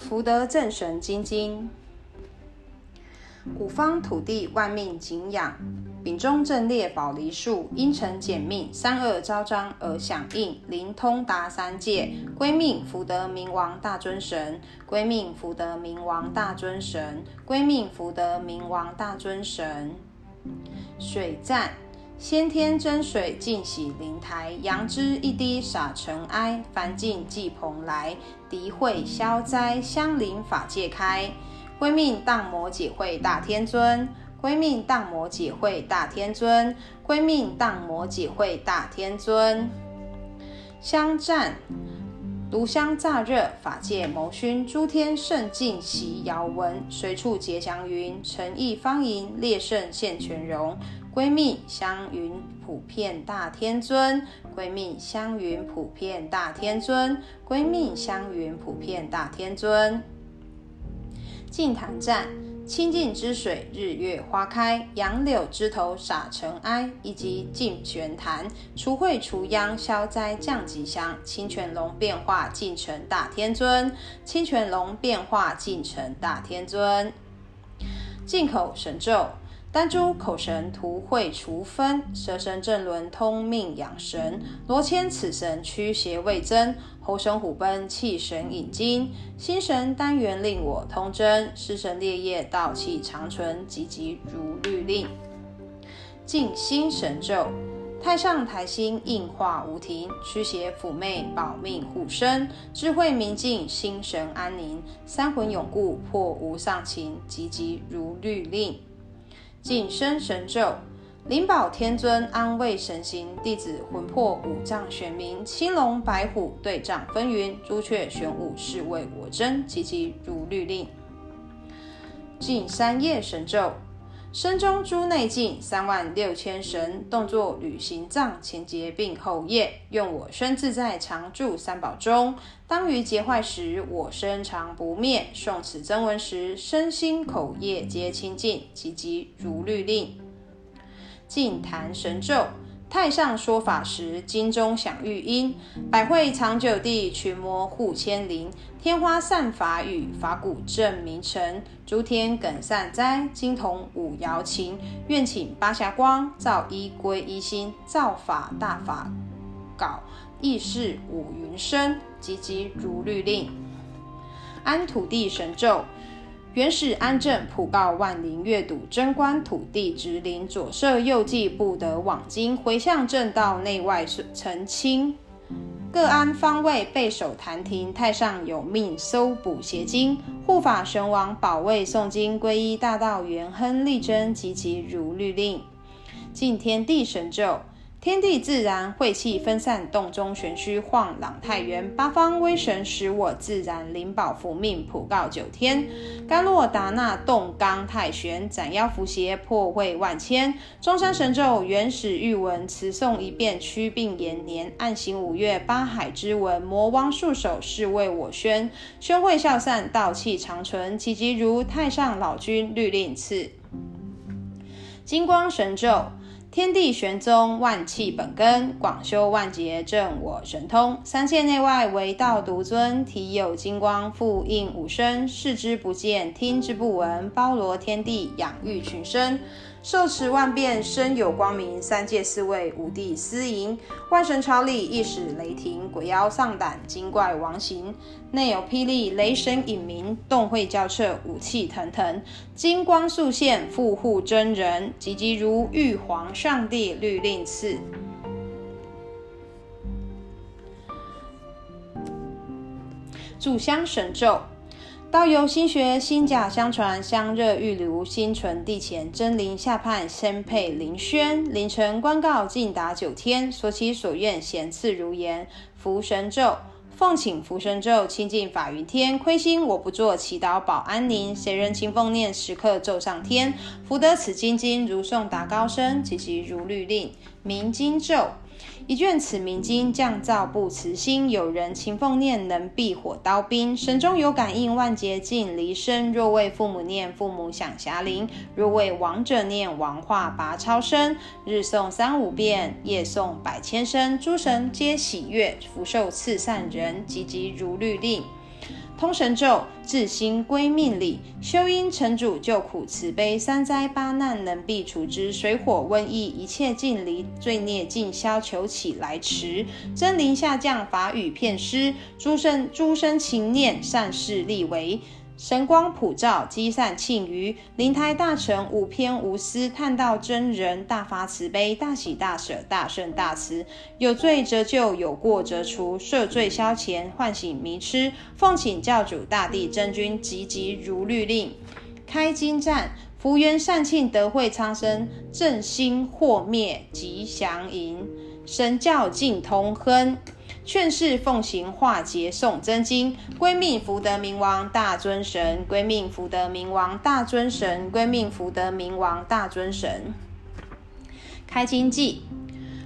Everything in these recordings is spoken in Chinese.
福德正神金经。古方土地万命景仰，丙中正列宝梨树，因承简命，三恶昭彰而响应，灵通达三界，归命福德明王大尊神，归命福德明王大尊神，归命福德明王大尊神。水战，先天真水净洗灵台，阳之一滴洒尘埃，凡净济蓬莱，涤秽消灾，香灵法界开。归命荡魔解会大天尊，归命荡魔解会大天尊，归命荡魔解会大天尊。香赞，炉香乍热，法界蒙熏，诸天圣境习遥闻，随处结祥云，诚意方盈，烈圣现全容。闺蜜香云普遍大天尊，闺蜜香云普遍大天尊，闺蜜香云普遍大天尊。净坛赞，清净之水，日月花开，杨柳枝头洒尘埃，以及净泉坛，除秽除殃，消灾降吉祥。清泉龙变化，尽成大天尊。清泉龙变化，尽成大天尊。进口神咒。丹珠口神涂秽除分，舌神正轮通命养神，罗千此神驱邪卫增，猴神虎奔气神引精，心神丹元令我通真，尸神烈焰道气长存，急急如律令。静心神咒，太上台心应化无停，驱邪抚媚保命护身，智慧明镜心神安宁，三魂永固破无上情，急急如律令。净身神咒，灵宝天尊安慰神行，弟子魂魄五脏玄冥，青龙白虎对仗风云，朱雀玄武是为我真，急急如律令。净三业神咒，身中诸内境，三万六千神，动作履行藏，前结并后业，用我身自在常住三宝中。当于结坏时，我身常不灭。诵此真文时，身心口业皆清净，急急如律令。净坛神咒。太上说法时，经中响玉音；百会长久地，群魔护千灵；天花散法语，法鼓震明城；诸天梗善哉，金铜五瑶琴。愿请八霞光，照一归一心，造法大法搞，意事五云生，急急如律令。安土地神咒。元始安正，普告万灵阅读，贞观土地直灵，左摄右记，不得妄经，回向正道，内外澄清。各安方位，备守坛庭，太上有命，搜捕邪精，护法神王保卫诵经，皈依大道，元亨利贞，及其如律令。敬天地神咒。天地自然，晦气分散，洞中玄虚晃朗太元，八方威神使我自然，灵宝伏命普告九天，甘洛达那洞罡太玄，斩妖伏邪破秽万千，中山神咒原始玉文，词诵一遍祛病延年，暗行五月八海之文，魔王束手是为我宣，凶秽消散道气长存，急急如太上老君律令赐，金光神咒。天地玄宗，万气本根，广修万劫，正我神通。三界内外，唯道独尊。体有金光，复应五身。视之不见，听之不闻，包罗天地，养育群生。受持万遍，身有光明。三界四位，五帝司迎。万神朝礼，一使雷霆。鬼妖丧胆，精怪亡形。内有霹雳，雷神隐名。洞秽交彻，武器腾腾。金光速现，复护真人。急急如玉皇上帝律令赐。炷香神咒。道由心学，心假相传，香热玉炉，心存地前，真灵下判，先配灵宣，凌晨官告，尽达九天，所祈所愿，咸赐如言。福神咒，奉请福神咒，清净法云天，亏心我不做，祈祷保安宁，谁人勤奉念，时刻奏上天，福得此金经，如诵达高声，急急如律令。明经咒。一卷此明经，降造不辞辛。有人勤奉念，能避火刀兵。神中有感应，万劫尽离身。若为父母念，父母享暇临；若为王者念，王化拔超生。日诵三五遍，夜诵百千声。诸神皆喜悦，福寿赐善人，急急如律令。通神咒，自心归命理，修因成主救苦慈悲，三灾八难能避除之，水火瘟疫一切尽离，罪孽尽消求起来迟，真灵下降法语遍施，诸生诸生情念善事力为。神光普照，积散庆余；灵台大成，无偏无私。探道真人，大发慈悲，大喜大舍，大圣大慈。有罪则救，有过则除，赦罪消前，唤醒迷痴。奉请教主大地真君，急急如律令。开金栈，福缘善庆德惠苍生，正心祸灭吉祥迎，神教净同亨。劝世奉行化劫诵真经，归命福德明王大尊神，归命福德明王大尊神，归命福德明王大尊神。开经偈：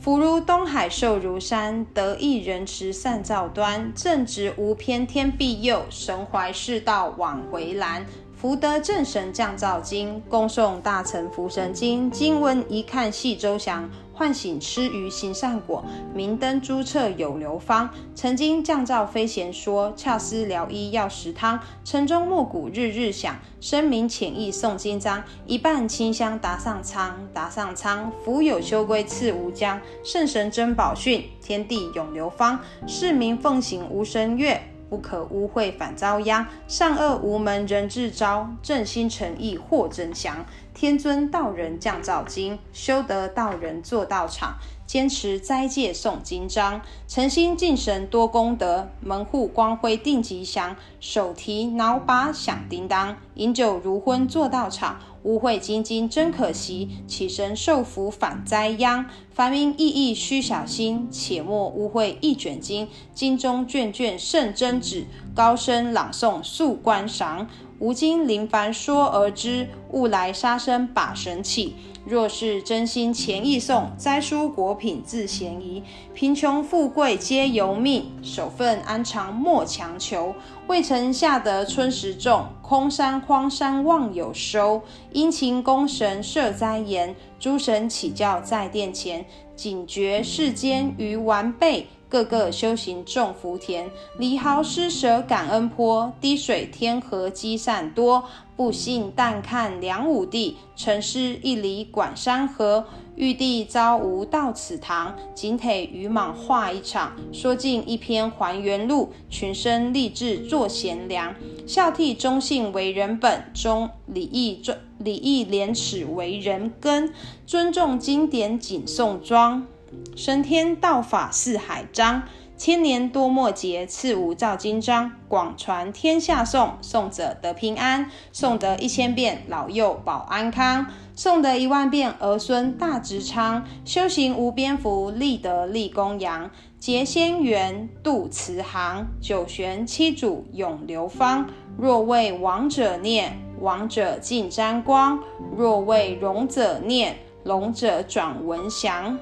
福如东海寿如山，得意人持善照端，正直无偏天庇佑，神怀世道往回栏。福德正神降照经，恭诵大乘福神经。经文一看细周详，唤醒吃鱼行善果，明灯诸彻有流芳。曾经降诏非贤说，恰思疗医药食汤。晨钟暮鼓日日响，深明浅意诵经章。一半清香达上苍，达上苍。福有修归赐无疆，圣神真宝训，天地永流芳。市民奉行无神乐。不可污秽反遭殃，善恶无门人自招，正心诚意获真祥。天尊道人降造经，修得道人做道场。坚持斋戒诵经章，诚心敬神多功德，门户光辉定吉祥。手提脑把响叮当，饮酒如昏做道场。污秽精进真可惜，起身受福反灾殃。凡民意意须小心，切莫污秽一卷经。经中卷卷圣真旨，高声朗诵速观赏。吾今临凡说而知，勿来杀生把神起。若是真心虔意诵，栽蔬果品自嫌疑。贫穷富贵皆由命，守份安常莫强求。未曾下得春时种，空山荒山望有收。殷勤功神设斋言，诸神起教在殿前。警觉世间愚顽辈。个个修行种福田，离毫施舍感恩坡，滴水天河积善多。不信但看梁武帝，沉思一里管山河。玉帝遭无到此堂，仅腿愚莽话一场。说尽一篇还原录，群生立志做贤良。孝悌忠信为人本，忠礼义礼义廉耻为人根。尊重经典谨诵庄。神天道法四海张，千年多末劫赐吾造经章，广传天下诵，诵者得平安，诵得一千遍老幼保安康，诵得一万遍儿孙大直昌，修行无边福，立德立公羊，结仙缘度慈航，九玄七祖永流芳。若为王者念，王者尽沾光；若为荣者念，龙者转文祥。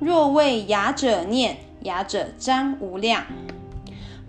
若为雅者念，雅者沾无量。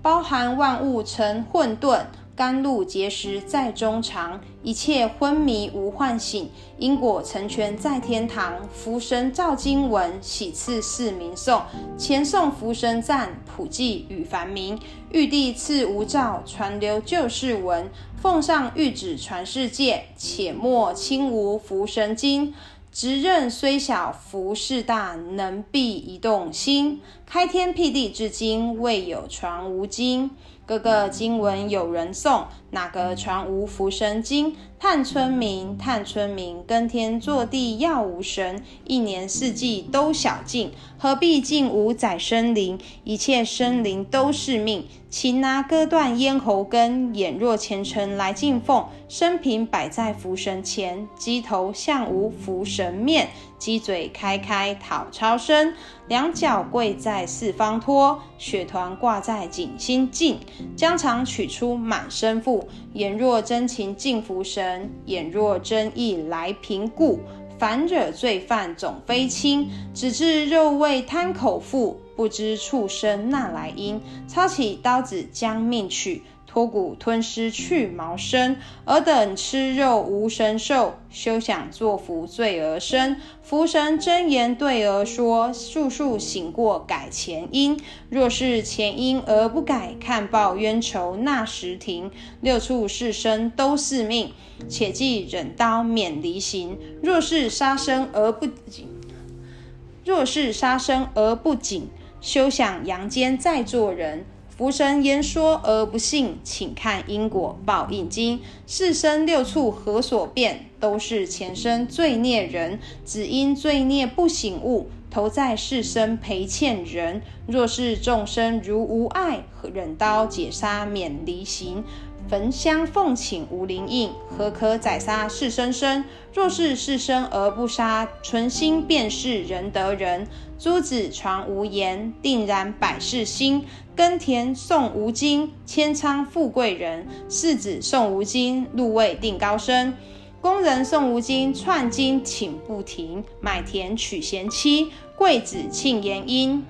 包含万物成混沌，甘露结实在中藏。一切昏迷无唤醒，因果成全在天堂。福神照经文，喜赐市民诵。前诵福神赞，普济与凡民。玉帝赐无照，传流旧世文。奉上玉旨传世界，且莫轻无福神经。执任虽小，福事大，能避一动心。开天辟地至今，未有传无经。个个经文有人诵，哪个传无福神经？叹村民，叹村民，耕天作地要无神，一年四季都小静，何必敬吾宰生灵？一切生灵都是命，擒拿割断咽喉根，眼若虔诚来敬奉，生平摆在福神前，鸡头向无福神面。鸡嘴开开讨超生，两脚跪在四方托，血团挂在颈心净，将肠取出满身腹。眼若真情敬福神，眼若真意来平故。凡惹罪犯总非轻，只知肉味贪口腹，不知畜生那来因。抄起刀子将命取。脱骨吞尸去毛生，尔等吃肉无神兽，休想作福罪而生。福神真言对儿说：速速醒过改前因，若是前因而不改，看报冤仇那时停。六处是生都是命，且记忍刀免离刑。若是杀生而不谨，若是杀生而不紧，休想阳间再做人。福神言说而不信，请看因果报应经。世身六处何所变？都是前生罪孽人，只因罪孽不醒悟，投在世身赔欠人。若是众生如无爱，忍刀解杀免离刑。焚香奉请无灵应，何可宰杀是生生？若是是生而不杀，存心便是仁德人。诸子传无言，定然百世兴。耕田送无金，千仓富贵人。士子送无金，禄位定高升。工人送无金，串金请不停。买田娶贤妻，贵子庆延姻。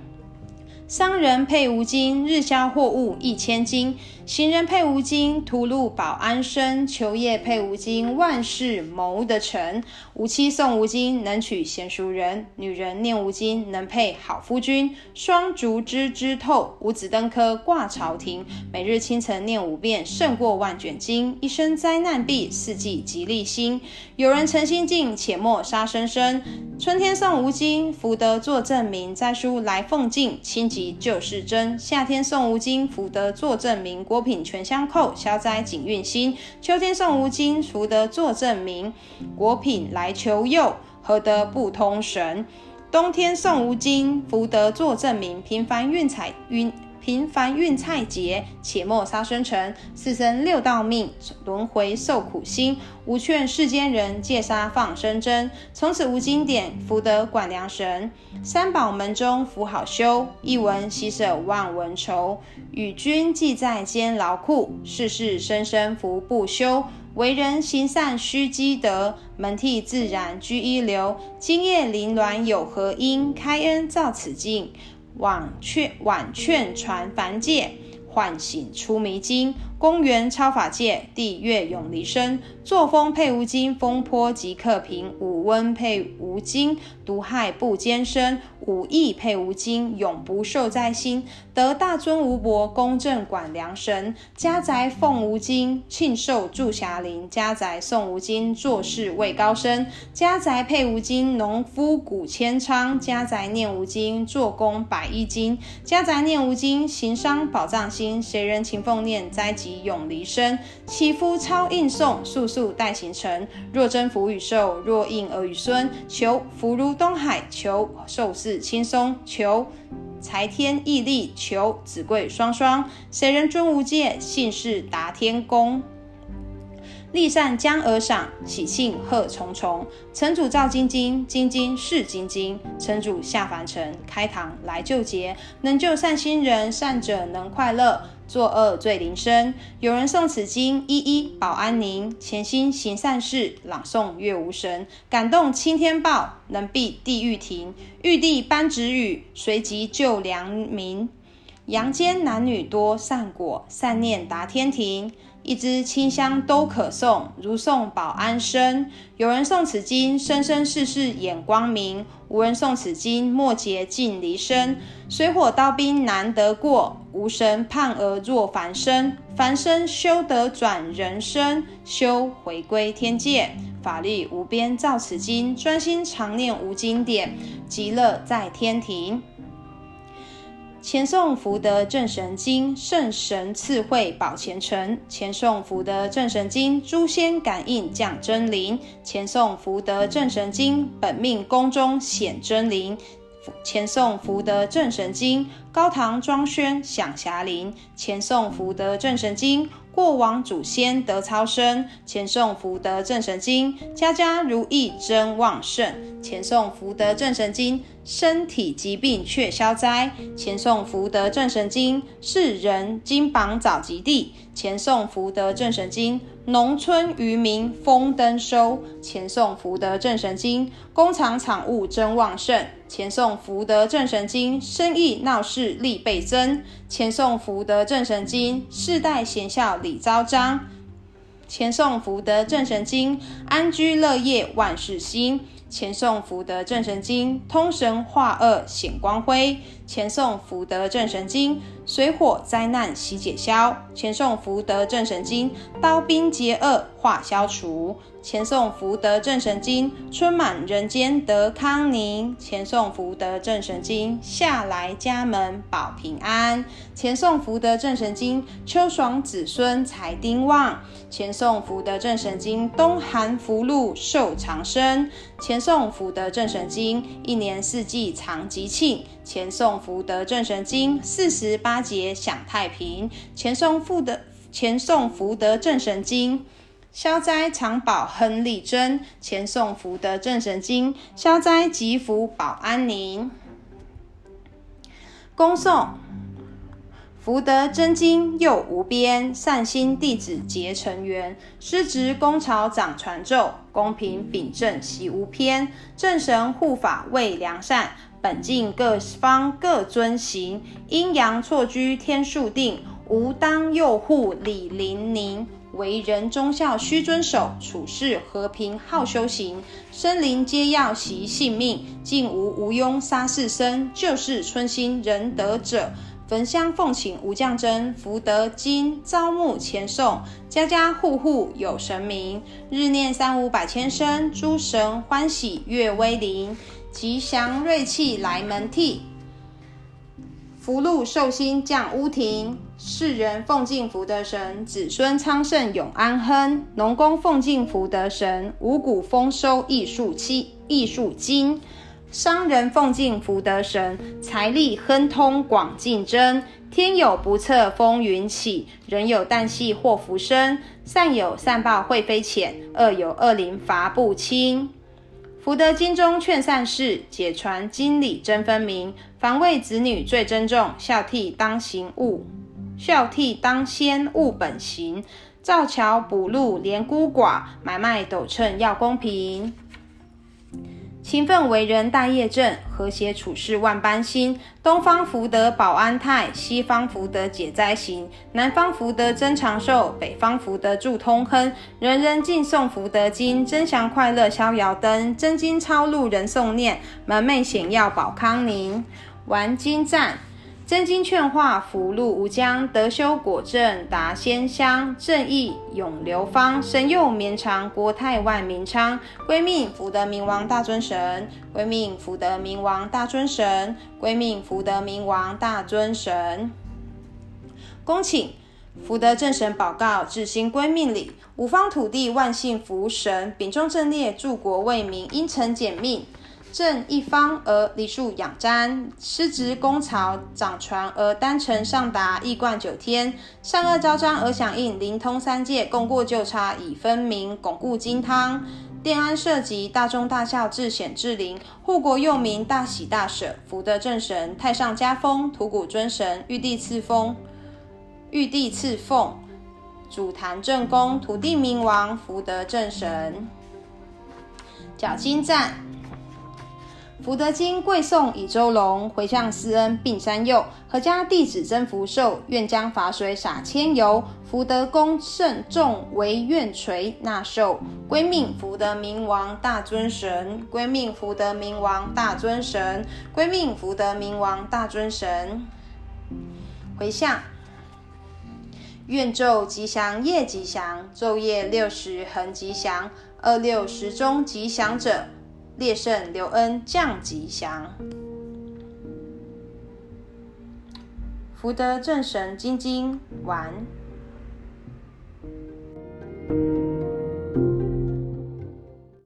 商人配无金，日销货物一千金。行人配无经，途路保安身；求业配无经，万事谋得成。无妻送吴经，能娶贤淑人；女人念吴经，能配好夫君。双竹枝枝透，五子登科挂朝廷。每日清晨念五遍，胜过万卷经。一生灾难避，四季吉利兴。有人诚心敬，且莫杀生生。春天送吴经，福德作证明。摘书来奉敬，清吉就是真。夏天送吴经，福德作证明。果品全相扣，消灾锦运心。秋天送无金，福德作证明。果品来求佑，何得不通神？冬天送无金，福德作证明。平凡运彩运。平凡运菜劫，且莫杀生辰。四生六道命，轮回受苦心。吾劝世间人，戒杀放生真。从此无经典，福德管良神。三宝门中福好修，一文喜舍万文愁。与君济在艰劳苦，世世生生福不休。为人行善须积德，门第自然居一流。今夜临鸾有何因？开恩造此经。网劝网劝传凡戒，唤醒出迷津。公园超法界，地月永离身。作风配无经，风波即刻平；五温配无经，毒害不坚身；五义配无经，永不受灾心。得大尊无薄，公正管良神。家宅奉无经，庆寿住霞林；家宅诵无经，做事位高升。家宅配无经，农夫谷千仓；家宅念无经，做工百亿金。家宅念无经，行商宝藏心。谁人勤奉念，灾吉。永离身，祈福超应送，速速待行成。若真福与寿，若应儿与孙，求福如东海，求寿似轻松，求财天义利，求子贵双双。谁人尊无界，姓氏达天宫。立善将而赏，喜庆贺重重。城主造精金，精金是晶晶。城主下凡尘，开堂来救劫。能救善心人，善者能快乐。作恶罪临身。有人送此经，一一保安宁。潜心行善事，朗诵月无神。感动青天报，能避地狱庭。玉帝颁旨语，随即救良民。阳间男女多善果，善念达天庭。一支清香都可送，如送保安身。有人诵此经，生生世世眼光明；无人诵此经，末劫尽离身。水火刀兵难得过，无神判而若凡身。凡身修得转人身，修回归天界。法力无边造此经，专心常念无经典，极乐在天庭。前宋福德正神经，圣神赐慧保前程。前宋福德正神经，诸仙感应降真灵。前宋福德正神经，本命宫中显真灵。前宋福德正神经，高堂庄轩响霞林。前诵福德正神经。过往祖先得超生，前诵福德正神经，家家如意真旺盛。前诵福德正神经，身体疾病却消灾。前诵福德正神经，世人金榜早及第。前诵福德正神经，农村渔民丰登收。前诵福德正神经，工厂产物真旺盛。前诵福德正神经，生意闹力倍增。前宋福德正神经，世代贤孝礼昭彰。前宋福德正神经，安居乐业万事兴。前宋福德正神经，通神化恶显光辉。前宋福德正神经，水火灾难悉解消。前诵福德正神经，刀兵劫厄化消除。前诵福德正神经，春满人间得康宁。前诵福德正神经，夏来家门保平安。前诵福德正神经，秋爽子孙财丁旺。前诵福德正神经，冬寒福禄寿长生。前诵福德正神经，一年四季常吉庆。前诵福德正神经，四十八节享太平。前诵福德前诵福德正神经。消灾长保亨利贞，前诵福德正神经；消灾吉福保安宁。恭诵福德真经又无边，善心弟子结成缘，师侄公朝掌传咒，公平秉正习无偏，正神护法为良善，本境各方各遵行，阴阳错居天数定，吾当右护礼铃宁。为人忠孝须遵守，处事和平好修行，生灵皆要惜性命，尽无无庸杀士生，救世春心仁德者，焚香奉请无降真福德经，朝暮前诵，家家户户有神明，日念三五百千声，诸神欢喜悦威灵，吉祥瑞气来门替。福禄寿星降屋庭，世人奉敬福德神，子孙昌盛永安亨；农工奉敬福德神，五谷丰收益数期益数金；商人奉敬福德神，财力亨通广竞争；天有不测风云起，人有旦夕祸福生；善有善报会非浅，恶有恶灵罚不轻。福德经中劝善事，解传经理真分明。防卫子女最珍重，孝悌当行务，孝悌当先务本行。造桥补路怜孤寡，买卖斗秤要公平。勤奋为人大业正，和谐处事万般新。东方福德保安泰，西方福德解灾行。南方福德增长寿，北方福德助通亨。人人敬送福德金，真祥快乐逍遥灯。真经超录人诵念，门楣显耀保康宁。玩金赞。真经劝化福禄无疆，德修果正达仙乡，正义永流芳，神佑绵长，国泰万民昌。归命福德明王大尊神，归命福德明王大尊神，归命福德明王大尊神。恭请福德正神宝告，至心归命礼。五方土地万姓福神，秉忠正烈，助国为民，因诚简命。正一方而梨树养瞻，师职功曹掌传而丹承上达，一贯九天，善恶昭彰而响应，灵通三界，功过纠察已分明，巩固金汤，奠安社稷，大忠大孝，至显至灵，护国佑民，大喜大舍，福德正神，太上加封，土谷尊神，玉帝赐封，玉帝赐奉，祖坛正宫，土地冥王，福德正神，讲经赞。福德经贵送以周龙，回向施恩并山佑，阖家弟子增福寿，愿将法水洒千由，福德功甚重惟愿垂纳寿。归命福德明王大尊神，归命福德明王大尊神，归命福德明王大尊神。回向，愿昼吉祥夜吉祥，昼夜六时恒吉祥，二六时中吉祥者。烈胜刘恩降吉祥。福德正神金金完